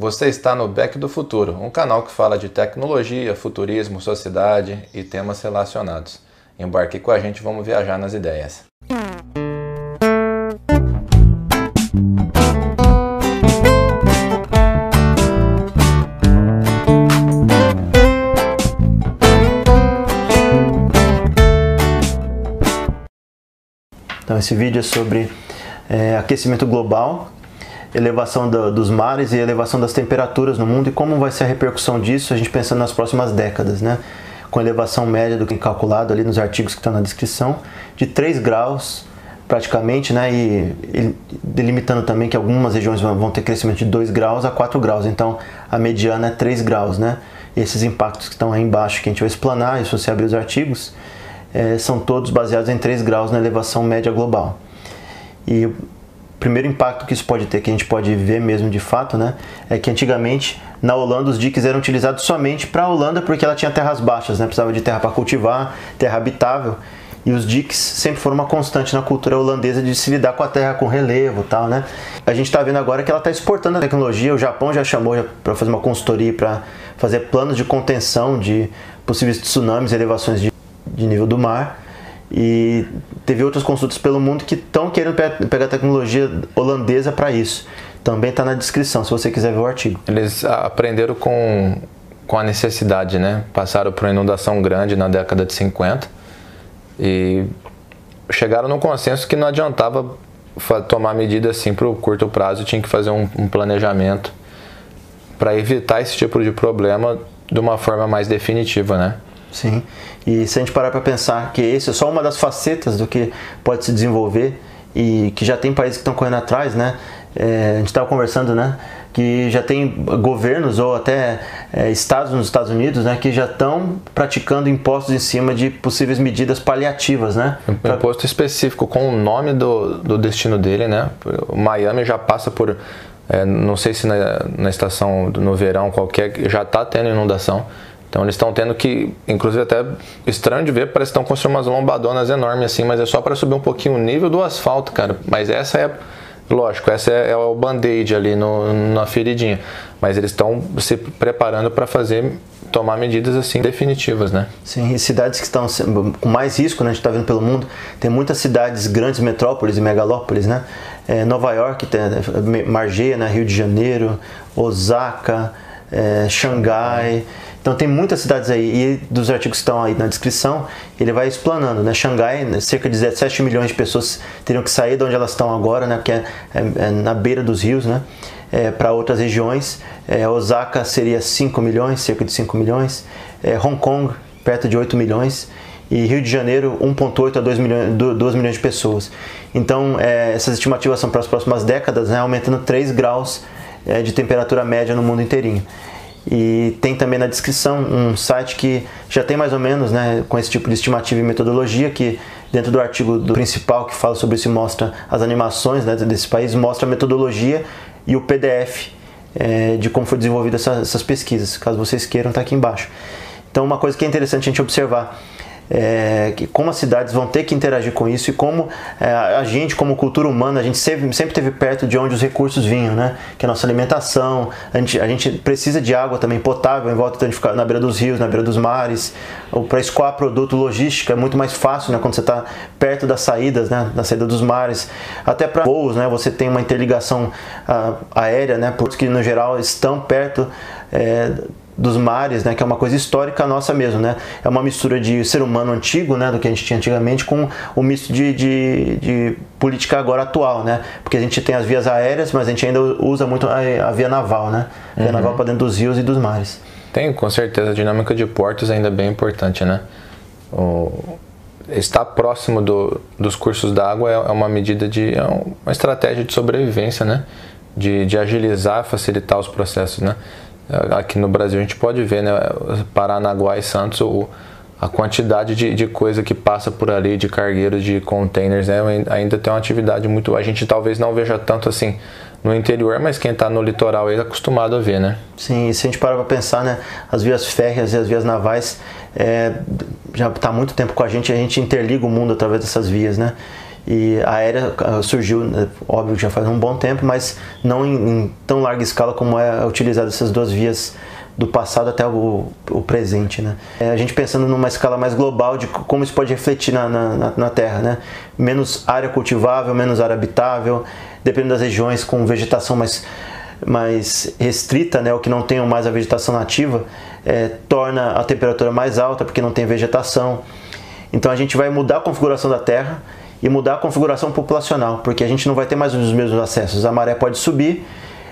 Você está no Back do Futuro, um canal que fala de tecnologia, futurismo, sociedade e temas relacionados. Embarque com a gente, vamos viajar nas ideias. Então esse vídeo é sobre é, aquecimento global elevação do, dos mares e elevação das temperaturas no mundo e como vai ser a repercussão disso, a gente pensando nas próximas décadas, né? Com elevação média do que calculado ali nos artigos que estão na descrição, de 3 graus praticamente, né? E, e delimitando também que algumas regiões vão ter crescimento de 2 graus a 4 graus, então a mediana é 3 graus, né? E esses impactos que estão aí embaixo, que a gente vai explanar, se você abrir os artigos, é, são todos baseados em 3 graus na elevação média global. E primeiro impacto que isso pode ter, que a gente pode ver mesmo de fato, né, é que antigamente na Holanda os diques eram utilizados somente para a Holanda porque ela tinha terras baixas, né, precisava de terra para cultivar, terra habitável. E os diques sempre foram uma constante na cultura holandesa de se lidar com a terra com relevo, tal, né? A gente está vendo agora que ela está exportando a tecnologia. O Japão já chamou para fazer uma consultoria para fazer planos de contenção de possíveis tsunamis, elevações de, de nível do mar. E teve outras consultas pelo mundo que estão querendo pegar a tecnologia holandesa para isso. Também está na descrição, se você quiser ver o artigo. Eles aprenderam com, com a necessidade, né? Passaram por uma inundação grande na década de 50 e chegaram num consenso que não adiantava tomar medida assim para o curto prazo, tinha que fazer um, um planejamento para evitar esse tipo de problema de uma forma mais definitiva, né? Sim. E se a gente parar para pensar que esse é só uma das facetas do que pode se desenvolver e que já tem países que estão correndo atrás, né? É, a gente estava conversando, né? Que já tem governos ou até é, estados nos Estados Unidos, né? Que já estão praticando impostos em cima de possíveis medidas paliativas, né? Um pra... imposto específico com o nome do, do destino dele, né? Miami já passa por, é, não sei se na, na estação no verão qualquer já está tendo inundação. Então eles estão tendo que, inclusive até estranho de ver, parece que estão construindo umas lombadonas enormes assim, mas é só para subir um pouquinho o nível do asfalto, cara. Mas essa é, lógico, essa é, é o band-aid ali no, na feridinha. Mas eles estão se preparando para fazer, tomar medidas assim definitivas, né? Sim, e cidades que estão com mais risco, né? A gente está vendo pelo mundo, tem muitas cidades, grandes metrópoles e megalópolis, né? É, Nova York, tem Margeia, né? Rio de Janeiro, Osaka, é, Xangai. Então tem muitas cidades aí, e dos artigos que estão aí na descrição, ele vai explanando, né? Xangai, né, cerca de 17 milhões de pessoas teriam que sair de onde elas estão agora, né? Que é, é, é na beira dos rios, né? É, para outras regiões. É, Osaka seria 5 milhões, cerca de 5 milhões. É, Hong Kong, perto de 8 milhões. E Rio de Janeiro, 1,8 a 2 milhões, 2 milhões de pessoas. Então, é, essas estimativas são para as próximas décadas, né? aumentando 3 graus de temperatura média no mundo inteirinho. E tem também na descrição um site que já tem mais ou menos né, com esse tipo de estimativa e metodologia, que dentro do artigo do principal que fala sobre isso mostra as animações né, desse país, mostra a metodologia e o PDF é, de como foi desenvolvida essa, essas pesquisas. Caso vocês queiram, está aqui embaixo. Então, uma coisa que é interessante a gente observar é, como as cidades vão ter que interagir com isso e como é, a gente, como cultura humana, a gente sempre, sempre teve perto de onde os recursos vinham, né? Que é a nossa alimentação, a gente, a gente precisa de água também potável em volta de ficar na beira dos rios, na beira dos mares, ou para escoar produto, logística é muito mais fácil, né? Quando você está perto das saídas, né? Da saída dos mares, até para voos, né? Você tem uma interligação uh, aérea, né? Porque no geral estão perto é, dos mares, né, que é uma coisa histórica nossa mesmo, né? É uma mistura de ser humano antigo, né, do que a gente tinha antigamente, com o misto de, de, de política agora atual, né? Porque a gente tem as vias aéreas, mas a gente ainda usa muito a, a via naval, né? A via uhum. naval para dentro dos rios e dos mares. Tem, com certeza. A dinâmica de portos ainda é bem importante, né? O, estar próximo do, dos cursos d'água é, é uma medida de. é uma estratégia de sobrevivência, né? De, de agilizar, facilitar os processos, né? Aqui no Brasil a gente pode ver, né, Paranaguá e Santos, o, a quantidade de, de coisa que passa por ali, de cargueiros, de containers, né, ainda tem uma atividade muito. A gente talvez não veja tanto assim no interior, mas quem está no litoral é acostumado a ver, né? Sim, e se a gente parar para pensar, né, as vias férreas e as vias navais é, já está há muito tempo com a gente, a gente interliga o mundo através dessas vias, né? E a aérea ah, surgiu, né, óbvio, já faz um bom tempo, mas não em, em tão larga escala como é utilizado essas duas vias do passado até o, o presente. Né? É, a gente pensando numa escala mais global de como isso pode refletir na, na, na, Terra. Né? Menos área cultivável, menos área habitável, dependendo das regiões com vegetação mais, mais restrita, né? ou que não tenham mais a vegetação nativa, é, torna a temperatura mais alta porque não tem vegetação. Então a gente vai mudar a configuração da Terra e mudar a configuração populacional, porque a gente não vai ter mais os mesmos acessos. A maré pode subir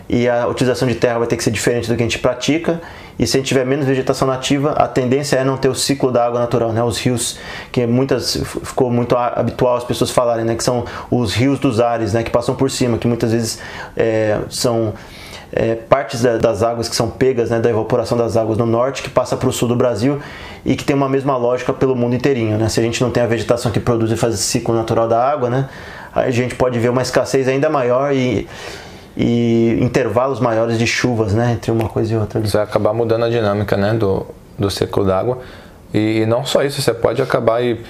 e a utilização de terra vai ter que ser diferente do que a gente pratica. E se a gente tiver menos vegetação nativa, a tendência é não ter o ciclo da água natural, né? Os rios, que muitas ficou muito habitual as pessoas falarem, né? Que são os rios dos ares, né? Que passam por cima, que muitas vezes é, são é, partes da, das águas que são pegas, né? Da evaporação das águas no norte, que passa para o sul do Brasil e que tem uma mesma lógica pelo mundo inteirinho, né? Se a gente não tem a vegetação que produz e faz esse ciclo natural da água, né? A gente pode ver uma escassez ainda maior e e intervalos maiores de chuvas, né, entre uma coisa e outra. Você vai acabar mudando a dinâmica, né, do, do ciclo d'água. E, e, não só isso, você pode acabar e,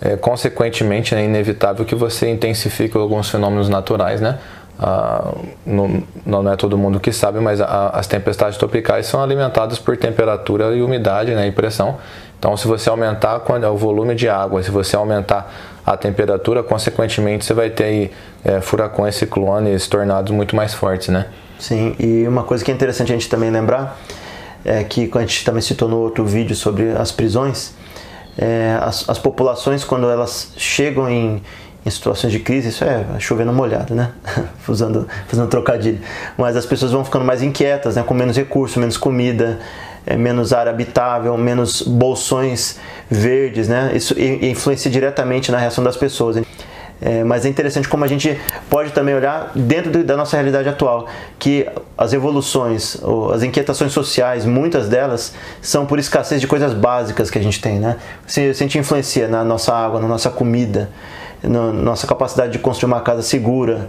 é, consequentemente, é inevitável que você intensifique alguns fenômenos naturais, né? Ah, não, não, é todo mundo que sabe, mas a, as tempestades tropicais são alimentadas por temperatura e umidade né, e pressão. Então, se você aumentar o volume de água, se você aumentar a temperatura, consequentemente você vai ter aí, é, furacões, ciclones, tornados muito mais fortes, né? Sim, e uma coisa que é interessante a gente também lembrar é que, a gente também citou no outro vídeo sobre as prisões, é, as, as populações, quando elas chegam em, em situações de crise, isso é chovendo molhado, né? Usando, fazendo trocadilho. Mas as pessoas vão ficando mais inquietas, né? Com menos recursos, menos comida, é, menos área habitável, menos bolsões verdes, né? Isso influencia diretamente na reação das pessoas. É, mas é interessante como a gente pode também olhar dentro da nossa realidade atual, que as evoluções, as inquietações sociais, muitas delas são por escassez de coisas básicas que a gente tem, né? Se, se a gente influencia na nossa água, na nossa comida, na nossa capacidade de construir uma casa segura,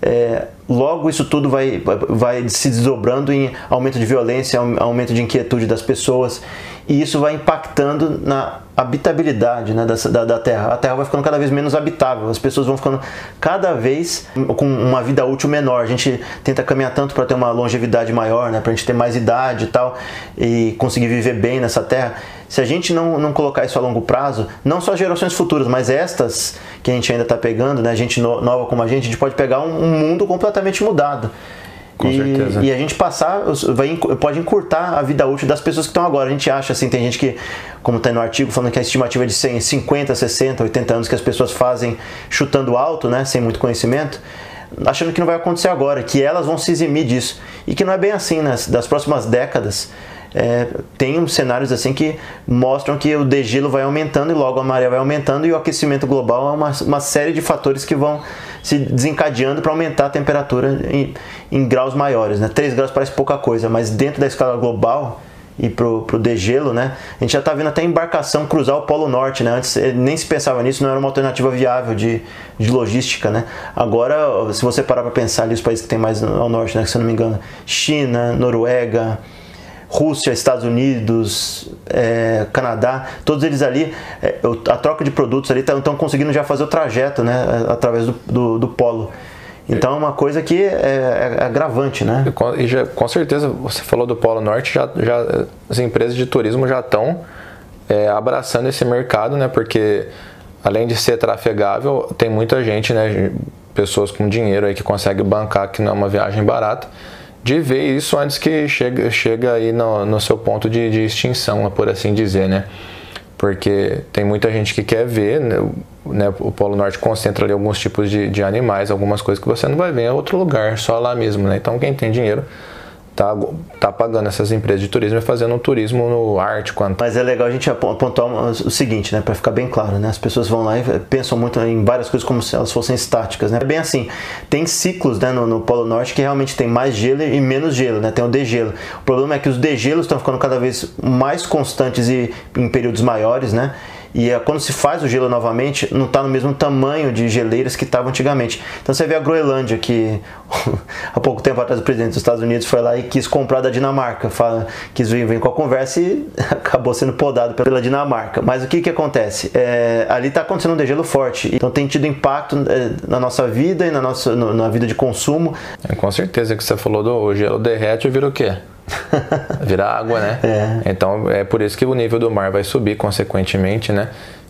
é, logo isso tudo vai, vai se desdobrando em aumento de violência, aumento de inquietude das pessoas e isso vai impactando na habitabilidade né, da, da, Terra. A Terra vai ficando cada vez menos habitável, as pessoas vão ficando cada vez com uma vida útil menor. A gente tenta caminhar tanto para ter uma longevidade maior, né, para a gente ter mais idade e tal, e conseguir viver bem nessa Terra. Se a gente não, não colocar isso a longo prazo, não só as gerações futuras, mas estas que a gente ainda está pegando, né, gente no, nova como a gente, a gente pode pegar um, um mundo completamente mudado. Com e, certeza. E a gente passar, vai, pode encurtar a vida útil das pessoas que estão agora. A gente acha assim, tem gente que, como está no artigo, falando que a estimativa é de 100, 50, 60, 80 anos que as pessoas fazem chutando alto, né, sem muito conhecimento, achando que não vai acontecer agora, que elas vão se eximir disso. E que não é bem assim, né? Das próximas décadas, é, tem cenários assim que mostram que o degelo vai aumentando e logo a maré vai aumentando e o aquecimento global é uma, uma série de fatores que vão se desencadeando para aumentar a temperatura em, em, graus maiores. Né? 3 graus parece pouca coisa, mas dentro da escala global e pro, pro degelo, né? A gente já está vendo até embarcação cruzar o Polo Norte, né? Antes eh, nem se pensava nisso, não era uma alternativa viável de, de logística, né? Agora, se você parar para pensar ali os países que tem mais ao norte, né? Se eu não me engano, China, Noruega, Rússia, Estados Unidos, é, Canadá, todos eles ali, é, a troca de produtos ali estão conseguindo já fazer o trajeto, né, através do, do, do polo. Então é uma coisa que é, é agravante, né? E e já, com certeza, você falou do Polo Norte, já, já as empresas de turismo já estão é, abraçando esse mercado, né? Porque além de ser trafegável, tem muita gente, né? Pessoas com dinheiro aí que consegue bancar que não é uma viagem barata de ver isso antes que chega, chega aí no, no seu ponto de, de extinção, por assim dizer, né? Porque tem muita gente que quer ver, né? né o Polo Norte concentra ali alguns tipos de, de animais, algumas coisas que você não vai ver em outro lugar, só lá mesmo, né? Então quem tem dinheiro tá, tá pagando essas empresas de turismo e fazendo um turismo no Ártico. Mas é legal a gente apontar o seguinte, né, para ficar bem claro, né? As pessoas vão lá e pensam muito em várias coisas como se elas fossem estáticas, né? É bem assim, tem ciclos, né, no, no Polo Norte que realmente tem mais gelo e menos gelo, né? Tem o degelo. O problema é que os degelos estão ficando cada vez mais constantes e em períodos maiores, né? E é, quando se faz o gelo novamente, não está no mesmo tamanho de geleiras que estava antigamente. Então você vê a Groenlândia, que há pouco tempo atrás o presidente dos Estados Unidos foi lá e quis comprar da Dinamarca, fala, quis vir, vir com a conversa e acabou sendo podado pela Dinamarca. Mas o que, que acontece? É, ali está acontecendo um degelo forte, então tem tido impacto é, na nossa vida e na, nossa, no, na vida de consumo. É, com certeza que você falou do gelo derrete e vira o quê? Virar água, né? É. Então é por isso que o nível do mar vai subir consequentemente, né?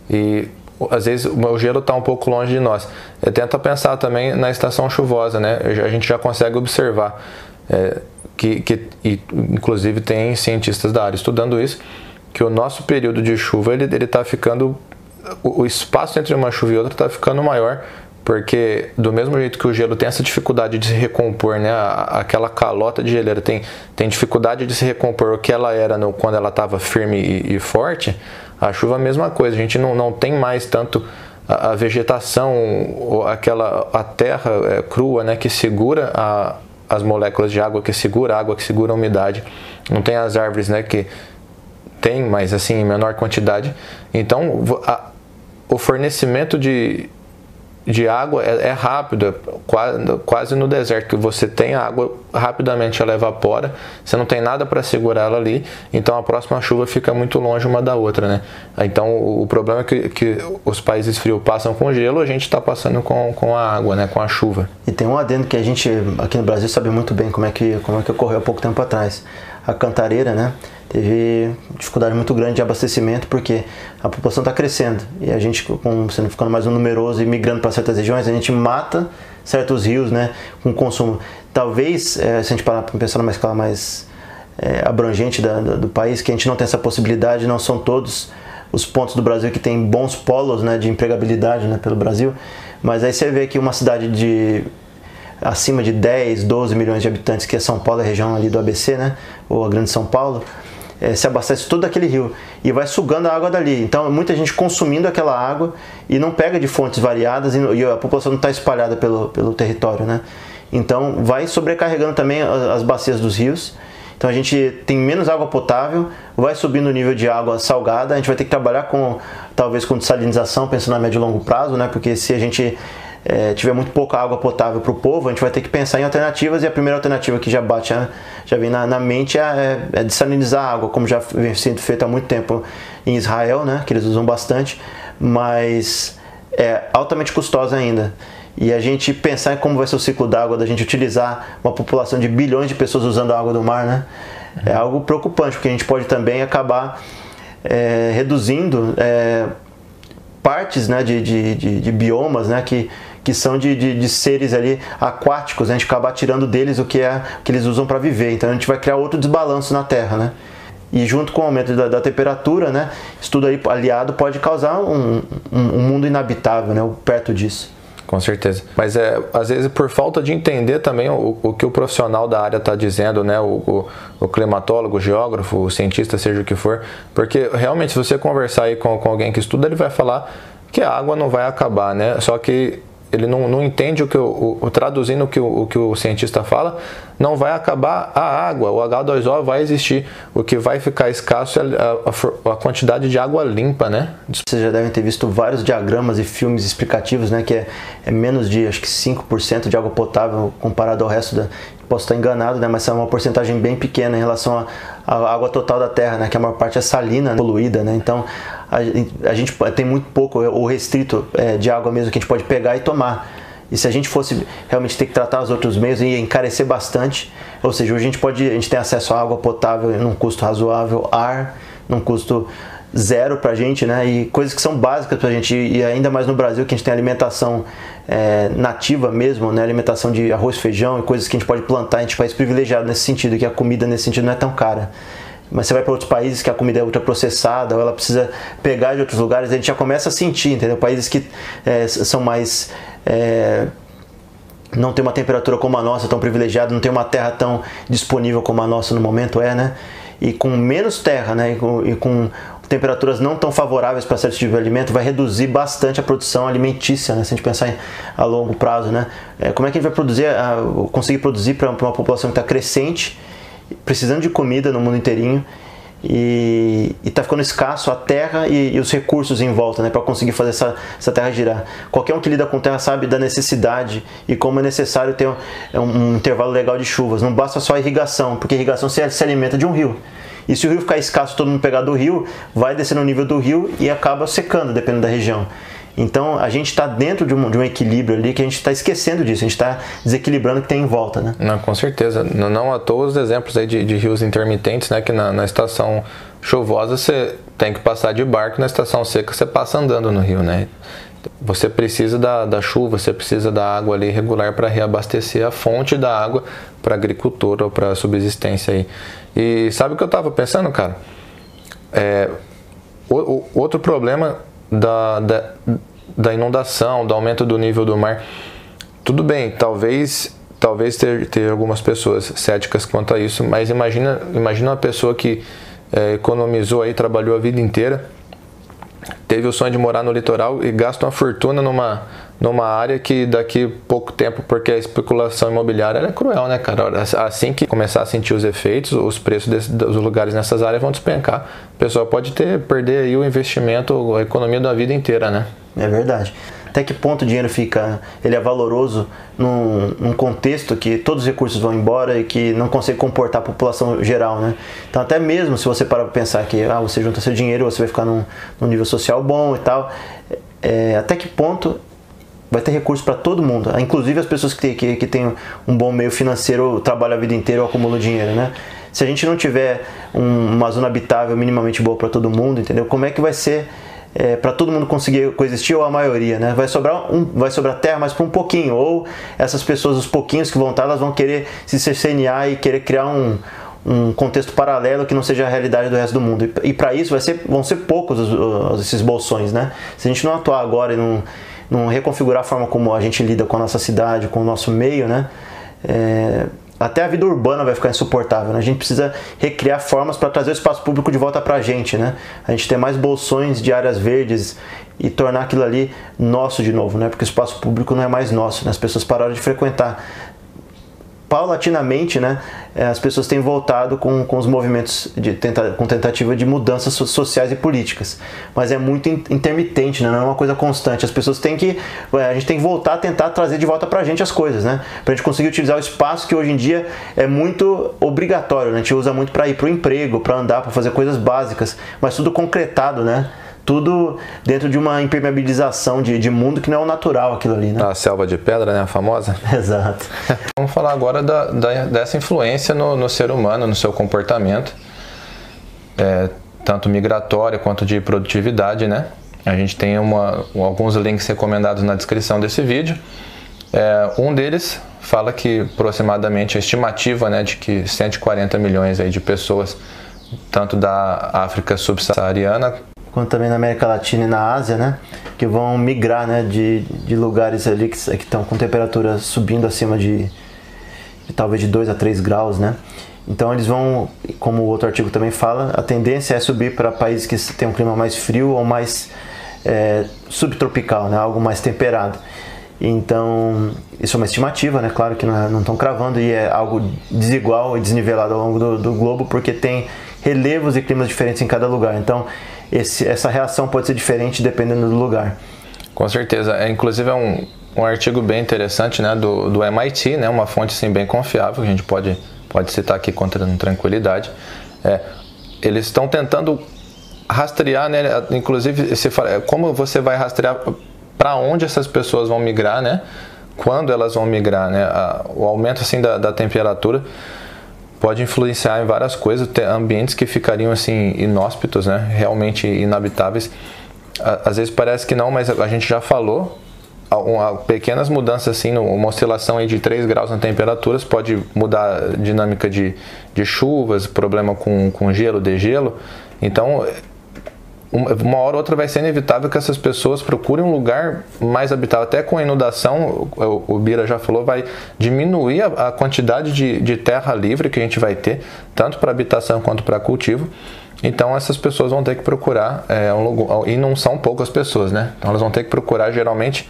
E às vezes o gelo está um pouco longe de nós. Eu tento pensar também na estação chuvosa, né? A gente já consegue observar é, que, que e, inclusive tem cientistas da área estudando isso, que o nosso período de chuva ele está ficando o, o espaço entre uma chuva e outra está ficando maior porque do mesmo jeito que o gelo tem essa dificuldade de se recompor, né, aquela calota de geleira tem, tem dificuldade de se recompor o que ela era no, quando ela estava firme e, e, forte, a chuva é a mesma coisa, a gente não, não tem mais tanto a, a vegetação, aquela a terra é, crua né, que segura a, as moléculas de água, que segura a água, que segura a umidade, não tem as árvores né, que tem, mas assim em menor quantidade, então a, o fornecimento de, de água é, é rápido, é quase, quase no deserto, que você tem água, rapidamente ela evapora, você não tem nada para segurar ela ali, então a próxima chuva fica muito longe uma da outra, né? Então o, o problema é que, que os países frios passam com gelo, a gente está passando com, com a água, né? Com a chuva. E tem um adendo que a gente aqui no Brasil sabe muito bem como é que, como é que ocorreu há pouco tempo atrás. A cantareira, né? Teve dificuldade muito grande de abastecimento porque a população está crescendo e a gente, com, sendo ficando mais numeroso e migrando para certas regiões, a gente mata certos rios né, com consumo. Talvez, é, se a gente parar para pensar numa escala mais é, abrangente da, do país, que a gente não tem essa possibilidade, não são todos os pontos do Brasil que tem bons polos né, de empregabilidade né, pelo Brasil, mas aí você vê que uma cidade de acima de 10, 12 milhões de habitantes, que é São Paulo, a região ali do ABC, né, ou a Grande São Paulo, é, se abastece todo aquele rio e vai sugando a água dali. Então, muita gente consumindo aquela água e não pega de fontes variadas e, e a população não está espalhada pelo, pelo território, né? Então, vai sobrecarregando também as, as bacias dos rios. Então, a gente tem menos água potável, vai subindo o nível de água salgada. A gente vai ter que trabalhar com, talvez, com desalinização, pensando a médio e longo prazo, né? Porque se a gente é, tiver muito pouca água potável para o povo, a gente vai ter que pensar em alternativas e a primeira alternativa que já bate, já vem na, na mente é, é dessalinizar a água, como já vem sendo feito há muito tempo em Israel, né, que eles usam bastante, mas é altamente custosa ainda. E a gente pensar em como vai ser o ciclo d'água, da gente utilizar uma população de bilhões de pessoas usando a água do mar, né, é algo preocupante, porque a gente pode também acabar é, reduzindo é, partes né, de, de, de, de biomas né, que que são de, de, de, seres ali aquáticos, né? a gente acabar tirando deles o que é que eles usam para viver. Então a gente vai criar outro desbalanço na Terra, né? E junto com o aumento da, da temperatura, né? Isso tudo aí aliado pode causar um, um, um mundo inabitável, né? Perto disso. Com certeza. Mas é, às vezes por falta de entender também o, o que o profissional da área está dizendo, né? O, o, o, climatólogo, o geógrafo, o cientista, seja o que for. Porque realmente, se você conversar aí com, com alguém que estuda, ele vai falar que a água não vai acabar, né? Só que ele não, não entende o que o, o traduzindo o que o, o que o cientista fala, não vai acabar a água, o H2O vai existir. O que vai ficar escasso é a, a, a, quantidade de água limpa, né? Vocês já devem ter visto vários diagramas e filmes explicativos, né? Que é, é menos de acho que 5% de água potável comparado ao resto da. Posso estar enganado, né? Mas é uma porcentagem bem pequena em relação à água total da Terra, né? Que a maior parte é salina, né? poluída, né? Então a, a gente tem muito pouco ou restrito é, de água mesmo que a gente pode pegar e tomar. E se a gente fosse realmente ter que tratar os outros meios, ia encarecer bastante. Ou seja, hoje a gente pode, a gente tem acesso a água potável num custo razoável, ar num custo zero pra gente, né? E coisas que são básicas pra gente. E ainda mais no Brasil, que a gente tem alimentação é, nativa mesmo, né? Alimentação de arroz, feijão e coisas que a gente pode plantar. A gente é um país privilegiado nesse sentido, que a comida nesse sentido não é tão cara. Mas você vai para outros países que a comida é ultraprocessada ou ela precisa pegar de outros lugares, a gente já começa a sentir, entendeu? Países que é, são mais. É, não tem uma temperatura como a nossa, tão privilegiada, não tem uma terra tão disponível como a nossa no momento é, né? E com menos terra, né? E com, e com temperaturas não tão favoráveis para certo tipo de alimento, vai reduzir bastante a produção alimentícia, né? Se a gente pensar em, a longo prazo, né? É, como é que a gente vai produzir, a, conseguir produzir para uma população que está crescente precisando de comida no mundo inteirinho e está ficando escasso a terra e, e, os recursos em volta né, para conseguir fazer essa, essa terra girar. Qualquer um que lida com terra sabe da necessidade e como é necessário ter um, um, intervalo legal de chuvas. Não basta só irrigação, porque irrigação se, se alimenta de um rio. E se o rio ficar escasso, todo mundo pegar do rio, vai descendo o nível do rio e acaba secando, dependendo da região. Então a gente está dentro de um, de um, equilíbrio ali que a gente está esquecendo disso, a gente está desequilibrando o que tem em volta, né? Não, com certeza. Não, não à toa os exemplos aí de, de rios intermitentes, né? Que na, na, estação chuvosa você tem que passar de barco, na estação seca você passa andando no rio, né? Você precisa da, da chuva, você precisa da água ali regular para reabastecer a fonte da água para agricultura ou para subsistência aí. E sabe o que eu estava pensando, cara? É, o, o, outro problema da, da, da inundação, do aumento do nível do mar. Tudo bem, talvez talvez ter, ter algumas pessoas céticas quanto a isso, mas imagina, imagina uma pessoa que é, economizou aí, trabalhou a vida inteira, teve o sonho de morar no litoral e gasta uma fortuna numa, numa área que daqui pouco tempo, porque a especulação imobiliária é cruel, né, cara? Assim que começar a sentir os efeitos, os preços desse, dos lugares nessas áreas vão despencar. A pessoa pode ter, perder aí o investimento, a economia da vida inteira, né? É verdade. Até que ponto o dinheiro fica, ele é valoroso num, num, contexto que todos os recursos vão embora e que não consegue comportar a população geral, né? Então até mesmo se você parar para pensar que ah, você junta seu dinheiro, você vai ficar num, num nível social bom e tal, é, até que ponto vai ter recurso para todo mundo, inclusive as pessoas que, que, que têm um bom meio financeiro, trabalham a vida inteira ou acumulam dinheiro, né? Se a gente não tiver um, uma zona habitável minimamente boa para todo mundo, entendeu? Como é que vai ser é, para todo mundo conseguir coexistir ou a maioria, né? Vai sobrar um, vai sobrar terra, mas para um pouquinho. Ou essas pessoas, os pouquinhos que vão estar, elas vão querer se cercenear e querer criar um, um contexto paralelo que não seja a realidade do resto do mundo. E, e para isso vai ser, vão ser poucos os, os, esses bolsões, né? Se a gente não atuar agora e não, não reconfigurar a forma como a gente lida com a nossa cidade, com o nosso meio, né? É, até a vida urbana vai ficar insuportável. Né? A gente precisa recriar formas para trazer o espaço público de volta para a gente. Né? A gente ter mais bolsões de áreas verdes e tornar aquilo ali nosso de novo, né? porque o espaço público não é mais nosso. Né? As pessoas pararam de frequentar paulatinamente, né, é, as pessoas têm voltado com, com os movimentos de tenta, com tentativa de mudanças sociais e políticas, mas é muito intermitente, né, não é uma coisa constante. As pessoas têm que, a gente tem que voltar a tentar trazer de volta para a gente as coisas, né, para a gente conseguir utilizar o espaço que hoje em dia é muito obrigatório, né, a gente usa muito para ir para o emprego, para andar, para fazer coisas básicas, mas tudo concretado, né tudo dentro de uma impermeabilização de, de mundo que não é o natural aquilo ali, né? A selva de pedra, né? A famosa. Exato. Vamos falar agora da, da, dessa influência no, no, ser humano, no seu comportamento, é, tanto migratório quanto de produtividade, né? A gente tem uma, alguns links recomendados na descrição desse vídeo. É, um deles fala que aproximadamente a estimativa né, de que 140 milhões aí de pessoas, tanto da África subsaariana quanto também na América Latina e na Ásia, né? Que vão migrar, né? De, de lugares ali que estão com temperatura subindo acima de, de talvez de 2 a 3 graus, né? Então eles vão, como o outro artigo também fala, a tendência é subir para países que têm um clima mais frio ou mais é, subtropical, né? Algo mais temperado. Então, isso é uma estimativa, né? Claro que não estão é, cravando e é algo desigual e desnivelado ao longo do, do globo, porque tem relevos e climas diferentes em cada lugar. Então, esse, essa reação pode ser diferente dependendo do lugar. Com certeza. É, inclusive é um, um artigo bem interessante né, do, do MIT, né, uma fonte assim, bem confiável que a gente pode, pode citar aqui com tranquilidade. É, eles estão tentando rastrear, né, inclusive se como você vai rastrear para onde essas pessoas vão migrar, né? Quando elas vão migrar, né? o aumento assim da, da temperatura pode influenciar em várias coisas, ter ambientes que ficariam assim inóspitos, né? Realmente inabitáveis. Às vezes parece que não, mas a gente já falou pequenas mudanças assim, uma oscilação aí de 3 graus na temperatura pode mudar a dinâmica de, de chuvas, problema com, com gelo, degelo. Então uma hora ou outra vai ser inevitável que essas pessoas procurem um lugar mais habitável. Até com a inundação, o, Bira já falou, vai diminuir a, a quantidade de, de, terra livre que a gente vai ter, tanto para habitação quanto para cultivo. Então essas pessoas vão ter que procurar, é, um e não são poucas pessoas, né? Então elas vão ter que procurar geralmente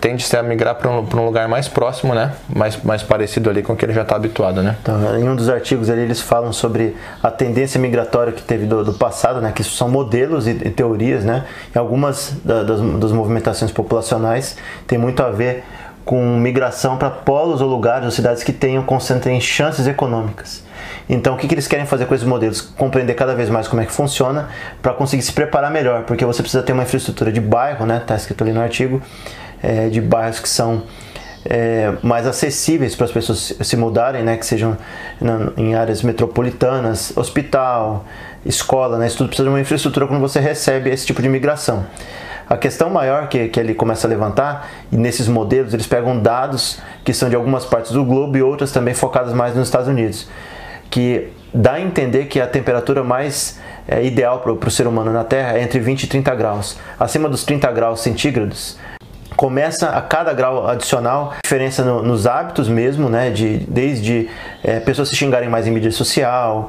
tende a migrar para um, um, lugar mais próximo, né? Mais, mais parecido ali com o que ele já está habituado, né? Então, em um dos artigos ali eles falam sobre a tendência migratória que teve do, do passado, né? Que isso são modelos e, e teorias, né? E algumas da, das, das movimentações populacionais tem muito a ver com migração para polos ou lugares ou cidades que tenham concentrem chances econômicas. Então, o que, que eles querem fazer com esses modelos? Compreender cada vez mais como é que funciona para conseguir se preparar melhor, porque você precisa ter uma infraestrutura de bairro, né? Está escrito ali no artigo, é, de bairros que são é, mais acessíveis para as pessoas se mudarem, né? Que sejam na, em áreas metropolitanas, hospital, escola, né? Isso tudo precisa de uma infraestrutura quando você recebe esse tipo de migração. A questão maior que, que ele começa a levantar, e nesses modelos eles pegam dados que são de algumas partes do globo e outras também focadas mais nos Estados Unidos, que dá a entender que a temperatura mais é, ideal para o ser humano na Terra é entre 20 e 30 graus. Acima dos 30 graus centígrados, começa a cada grau adicional diferença no, nos hábitos mesmo, né? De, desde é, pessoas se xingarem mais em mídia social,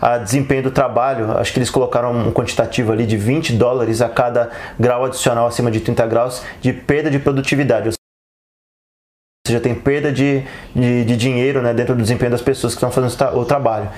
a desempenho do trabalho, acho que eles colocaram um quantitativo ali de 20 dólares a cada grau adicional acima de 30 graus de perda de produtividade. Ou seja, tem perda de, de, de dinheiro né, dentro do desempenho das pessoas que estão fazendo o trabalho.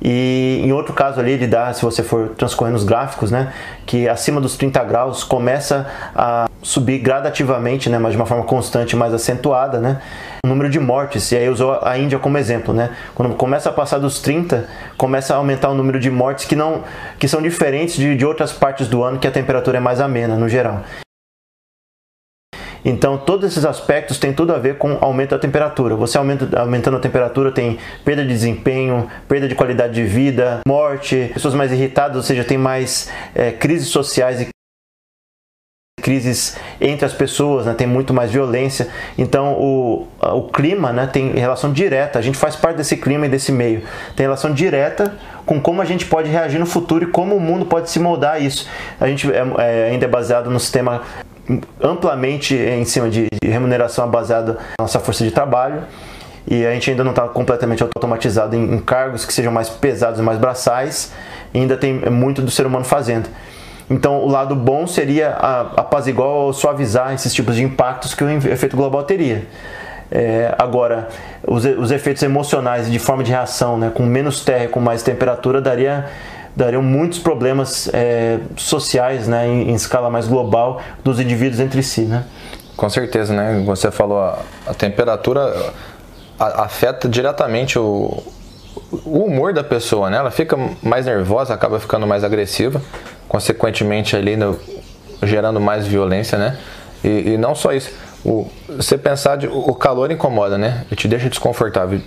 E em outro caso ali, ele dá, se você for transcorrendo os gráficos, né, que acima dos 30 graus começa a subir gradativamente, né, mas de uma forma constante, mais acentuada, né, o número de mortes. E aí usou a Índia como exemplo, né? Quando começa a passar dos 30, começa a aumentar o número de mortes que não que são diferentes de, de outras partes do ano que a temperatura é mais amena no geral. Então, todos esses aspectos têm tudo a ver com aumento da temperatura. Você aumenta, aumentando a temperatura tem perda de desempenho, perda de qualidade de vida, morte, pessoas mais irritadas, ou seja, tem mais é, crises sociais e crises entre as pessoas, né? tem muito mais violência. Então o, o clima né, tem relação direta, a gente faz parte desse clima e desse meio. Tem relação direta com como a gente pode reagir no futuro e como o mundo pode se moldar a isso. A gente é, é, ainda é baseado no sistema amplamente em cima de, remuneração baseada na nossa força de trabalho e a gente ainda não está completamente automatizado em, cargos que sejam mais pesados e mais braçais, ainda tem muito do ser humano fazendo. Então, o lado bom seria apaziguar ou suavizar esses tipos de impactos que o efeito global teria. É, agora, os, os, efeitos emocionais de forma de reação, né, com menos terra e com mais temperatura, daria dariam muitos problemas é, sociais né, em, em, escala mais global dos indivíduos entre si. Né? Com certeza, né? Você falou, a, a temperatura afeta diretamente o, o humor da pessoa, né? Ela fica mais nervosa, acaba ficando mais agressiva, consequentemente ali no, gerando mais violência, né? E, e não só isso, o, você pensar de, o calor incomoda, né? Te deixa desconfortável.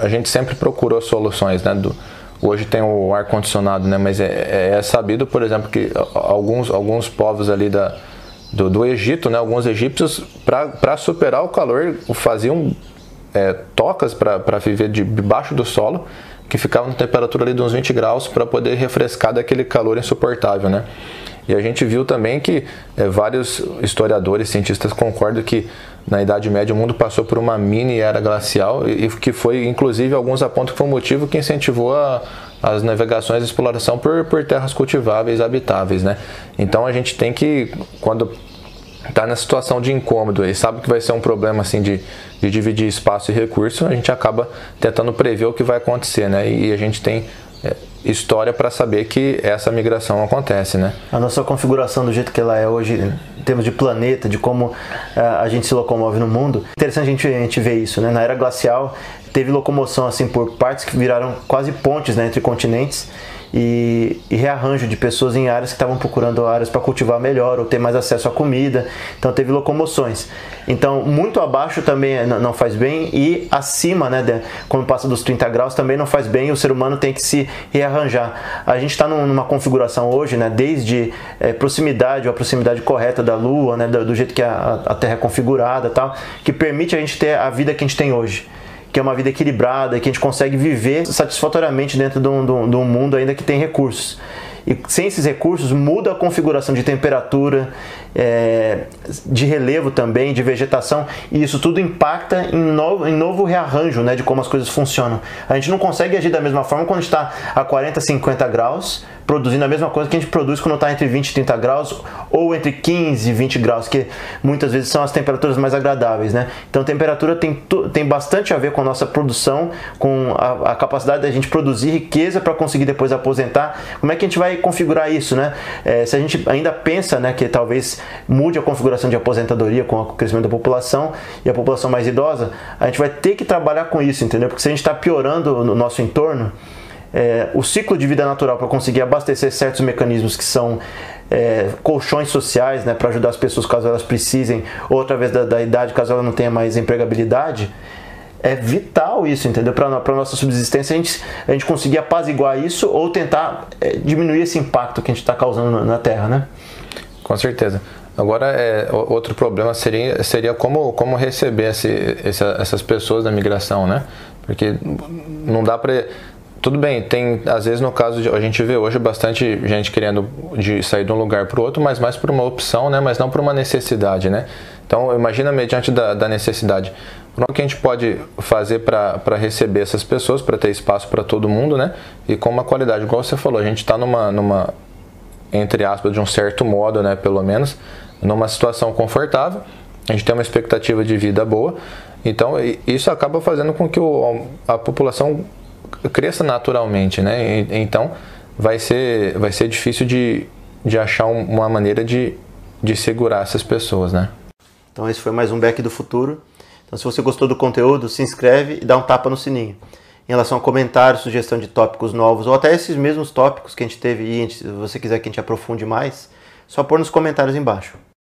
A gente sempre procurou soluções, né? Do, hoje tem o ar condicionado, né? Mas é, é, é sabido, por exemplo, que alguns alguns povos ali da do, do Egito, né? Alguns egípcios para superar o calor faziam é, tocas para viver debaixo do solo, que ficavam na temperatura ali de uns 20 graus para poder refrescar daquele calor insuportável, né? E a gente viu também que é, vários historiadores, cientistas concordam que na Idade Média o mundo passou por uma mini era glacial e, e que foi, inclusive, alguns apontam que foi o motivo que incentivou a, as navegações e exploração por, por terras cultiváveis, habitáveis, né? Então a gente tem que, quando está na situação de incômodo e sabe que vai ser um problema assim de, de dividir espaço e recurso, a gente acaba tentando prever o que vai acontecer, né? E a gente tem é, história para saber que essa migração acontece, né? A nossa configuração do jeito que ela é hoje, em termos de planeta, de como uh, a gente se locomove no mundo, interessante a gente, a gente ver isso, né? Na era glacial teve locomoção assim por partes que viraram quase pontes né, entre continentes e, e rearranjo de pessoas em áreas que estavam procurando áreas para cultivar melhor ou ter mais acesso à comida. Então teve locomoções. Então muito abaixo também não faz bem e acima, né, de, quando passa dos 30 graus também não faz bem. O ser humano tem que se rearranjar. A gente está numa configuração hoje, né, desde é, proximidade ou a proximidade correta da Lua, né, do, do jeito que a, a Terra é configurada, tal, que permite a gente ter a vida que a gente tem hoje que é uma vida equilibrada, que a gente consegue viver satisfatoriamente dentro de um, de um, de um mundo ainda que tem recursos. E sem esses recursos muda a configuração de temperatura, é, de relevo também, de vegetação, e isso tudo impacta em novo, em novo rearranjo né, de como as coisas funcionam. A gente não consegue agir da mesma forma quando está a 40, 50 graus, produzindo a mesma coisa que a gente produz quando está entre 20 e 30 graus ou entre 15 e 20 graus, que muitas vezes são as temperaturas mais agradáveis, né? Então temperatura tem, tem bastante a ver com a nossa produção, com a, a capacidade da gente produzir riqueza para conseguir depois aposentar. Como é que a gente vai configurar isso, né? É, se a gente ainda pensa, né, que talvez mude a configuração de aposentadoria com o crescimento da população e a população mais idosa, a gente vai ter que trabalhar com isso, entendeu? Porque se a gente está piorando no nosso entorno, é, o ciclo de vida natural para conseguir abastecer certos mecanismos que são é, colchões sociais, né, para ajudar as pessoas caso elas precisem, ou através da, da idade, caso ela não tenha mais empregabilidade, é vital isso, entendeu? Para a nossa subsistência a gente, a gente conseguir apaziguar isso ou tentar é, diminuir esse impacto que a gente está causando na, na Terra, né? Com certeza. Agora, é, outro problema seria, seria como, como receber esse, essa, essas pessoas da migração, né? Porque não dá para tudo bem, tem às vezes no caso de, a gente vê hoje bastante gente querendo de sair de um lugar para o outro, mas mais por uma opção, né? Mas não por uma necessidade, né? Então imagina mediante da, da necessidade. O que a gente pode fazer para receber essas pessoas, para ter espaço para todo mundo, né? E com uma qualidade, igual você falou, a gente está numa, numa, entre aspas, de um certo modo, né? Pelo menos, numa situação confortável. A gente tem uma expectativa de vida boa. Então, isso acaba fazendo com que o, a população cresça naturalmente, né? Então vai ser, vai ser difícil de, de achar uma maneira de, de segurar essas pessoas, né? Então esse foi mais um Back do Futuro. Então se você gostou do conteúdo, se inscreve e dá um tapa no sininho. Em relação a comentários, sugestão de tópicos novos, ou até esses mesmos tópicos que a gente teve aí, se você quiser que a gente aprofunde mais, só pôr nos comentários embaixo.